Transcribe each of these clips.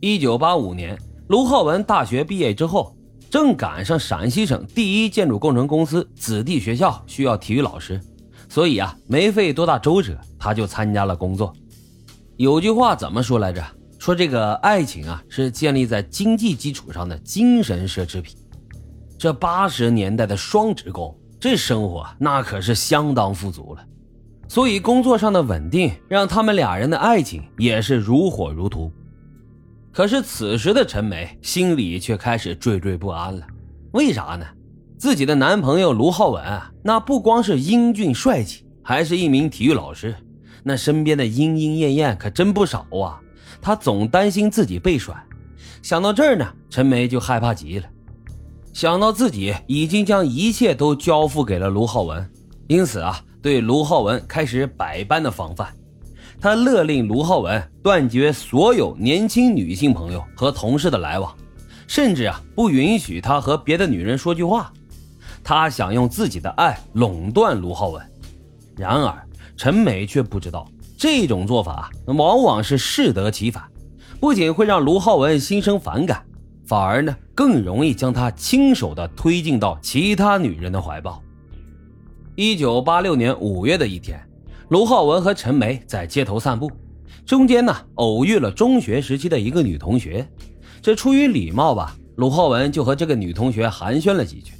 一九八五年，卢浩文大学毕业之后，正赶上陕西省第一建筑工程公司子弟学校需要体育老师，所以啊，没费多大周折，他就参加了工作。有句话怎么说来着？说这个爱情啊，是建立在经济基础上的精神奢侈品。这八十年代的双职工，这生活那可是相当富足了。所以工作上的稳定，让他们俩人的爱情也是如火如荼。可是此时的陈梅心里却开始惴惴不安了。为啥呢？自己的男朋友卢浩文，那不光是英俊帅气，还是一名体育老师，那身边的莺莺燕燕可真不少啊。她总担心自己被甩。想到这儿呢，陈梅就害怕极了。想到自己已经将一切都交付给了卢浩文，因此啊。对卢浩文开始百般的防范，他勒令卢浩文断绝所有年轻女性朋友和同事的来往，甚至啊不允许他和别的女人说句话。他想用自己的爱垄断卢浩文，然而陈美却不知道这种做法往往是适得其反，不仅会让卢浩文心生反感，反而呢更容易将他亲手的推进到其他女人的怀抱。一九八六年五月的一天，卢浩文和陈梅在街头散步，中间呢偶遇了中学时期的一个女同学。这出于礼貌吧，卢浩文就和这个女同学寒暄了几句。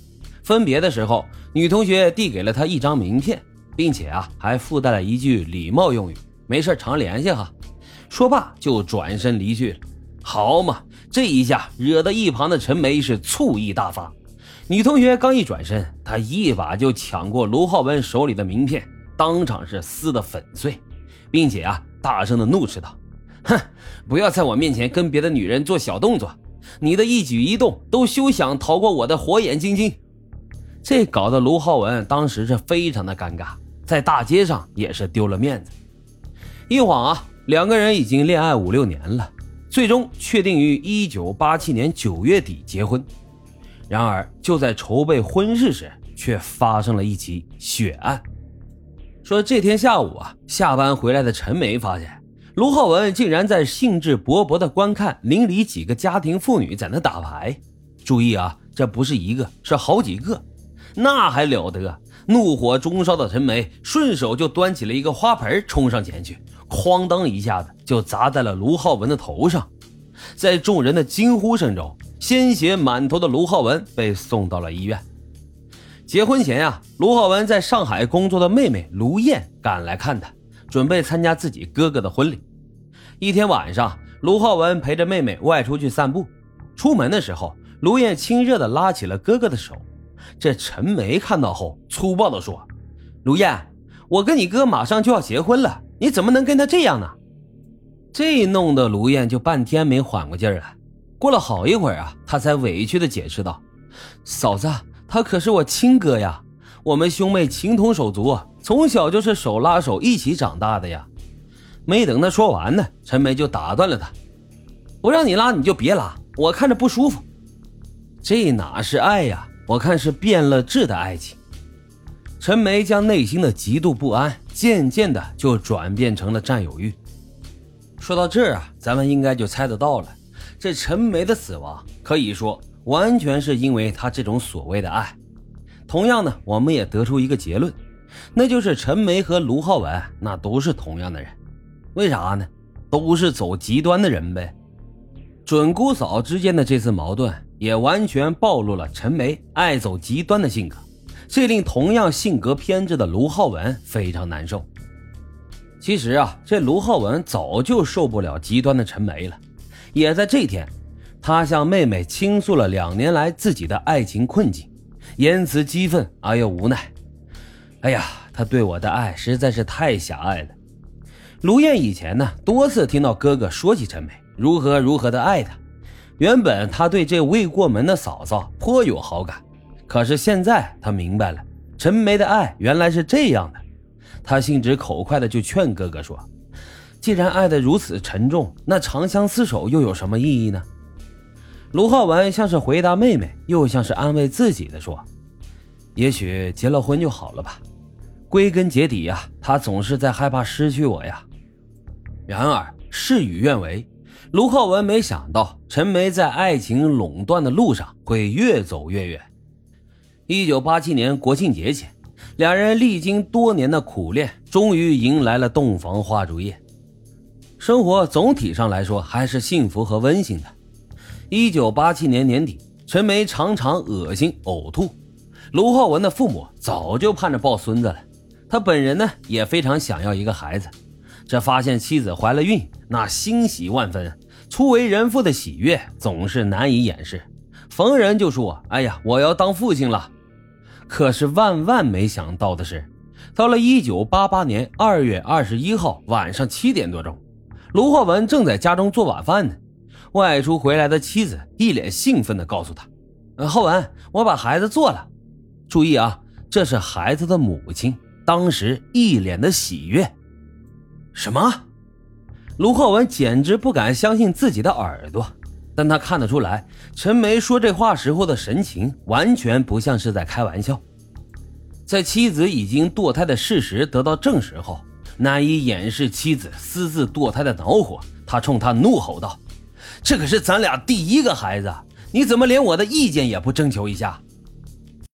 分别的时候，女同学递给了他一张名片，并且啊还附带了一句礼貌用语：“没事常联系哈。”说罢就转身离去了。好嘛，这一下惹得一旁的陈梅是醋意大发。女同学刚一转身，她一把就抢过卢浩文手里的名片，当场是撕得粉碎，并且啊，大声的怒斥道：“哼，不要在我面前跟别的女人做小动作，你的一举一动都休想逃过我的火眼金睛。”这搞得卢浩文当时是非常的尴尬，在大街上也是丢了面子。一晃啊，两个人已经恋爱五六年了，最终确定于一九八七年九月底结婚。然而，就在筹备婚事时，却发生了一起血案。说这天下午啊，下班回来的陈梅发现卢浩文竟然在兴致勃勃地观看邻里几个家庭妇女在那打牌。注意啊，这不是一个，是好几个，那还了得！怒火中烧的陈梅顺手就端起了一个花盆，冲上前去，哐当一下子就砸在了卢浩文的头上。在众人的惊呼声中。鲜血满头的卢浩文被送到了医院。结婚前呀，卢浩文在上海工作的妹妹卢燕赶来看他，准备参加自己哥哥的婚礼。一天晚上，卢浩文陪着妹妹外出去散步。出门的时候，卢燕亲热地拉起了哥哥的手。这陈梅看到后，粗暴地说：“卢燕，我跟你哥马上就要结婚了，你怎么能跟他这样呢？”这弄得卢燕就半天没缓过劲儿来。过了好一会儿啊，她才委屈的解释道：“嫂子，他可是我亲哥呀，我们兄妹情同手足，从小就是手拉手一起长大的呀。”没等他说完呢，陈梅就打断了他：“不让你拉你就别拉，我看着不舒服。”这哪是爱呀？我看是变了质的爱情。陈梅将内心的极度不安渐渐的就转变成了占有欲。说到这儿啊，咱们应该就猜得到了。这陈梅的死亡可以说完全是因为他这种所谓的爱。同样呢，我们也得出一个结论，那就是陈梅和卢浩文那都是同样的人。为啥呢？都是走极端的人呗。准姑嫂之间的这次矛盾也完全暴露了陈梅爱走极端的性格，这令同样性格偏执的卢浩文非常难受。其实啊，这卢浩文早就受不了极端的陈梅了。也在这天，他向妹妹倾诉了两年来自己的爱情困境，言辞激愤而又无奈。哎呀，他对我的爱实在是太狭隘了。卢燕以前呢，多次听到哥哥说起陈梅如何如何的爱她，原本他对这未过门的嫂嫂颇有好感，可是现在他明白了，陈梅的爱原来是这样的。他心直口快的就劝哥哥说。既然爱得如此沉重，那长相厮守又有什么意义呢？卢浩文像是回答妹妹，又像是安慰自己的说：“也许结了婚就好了吧。归根结底呀，他总是在害怕失去我呀。”然而事与愿违，卢浩文没想到陈梅在爱情垄断的路上会越走越远。一九八七年国庆节前，两人历经多年的苦练，终于迎来了洞房花烛夜。生活总体上来说还是幸福和温馨的。一九八七年年底，陈梅常常恶心呕吐，卢浩文的父母早就盼着抱孙子了，他本人呢也非常想要一个孩子。这发现妻子怀了孕，那欣喜万分，初为人父的喜悦总是难以掩饰。逢人就说：“哎呀，我要当父亲了。”可是万万没想到的是，到了一九八八年二月二十一号晚上七点多钟，卢浩文正在家中做晚饭呢。外出回来的妻子一脸兴奋地告诉他：“浩文，我把孩子做了。注意啊，这是孩子的母亲，当时一脸的喜悦。”什么？卢浩文简直不敢相信自己的耳朵，但他看得出来，陈梅说这话时候的神情完全不像是在开玩笑。在妻子已经堕胎的事实得到证实后，难以掩饰妻子私自堕胎的恼火。他冲他怒吼道：“这可是咱俩第一个孩子，你怎么连我的意见也不征求一下？”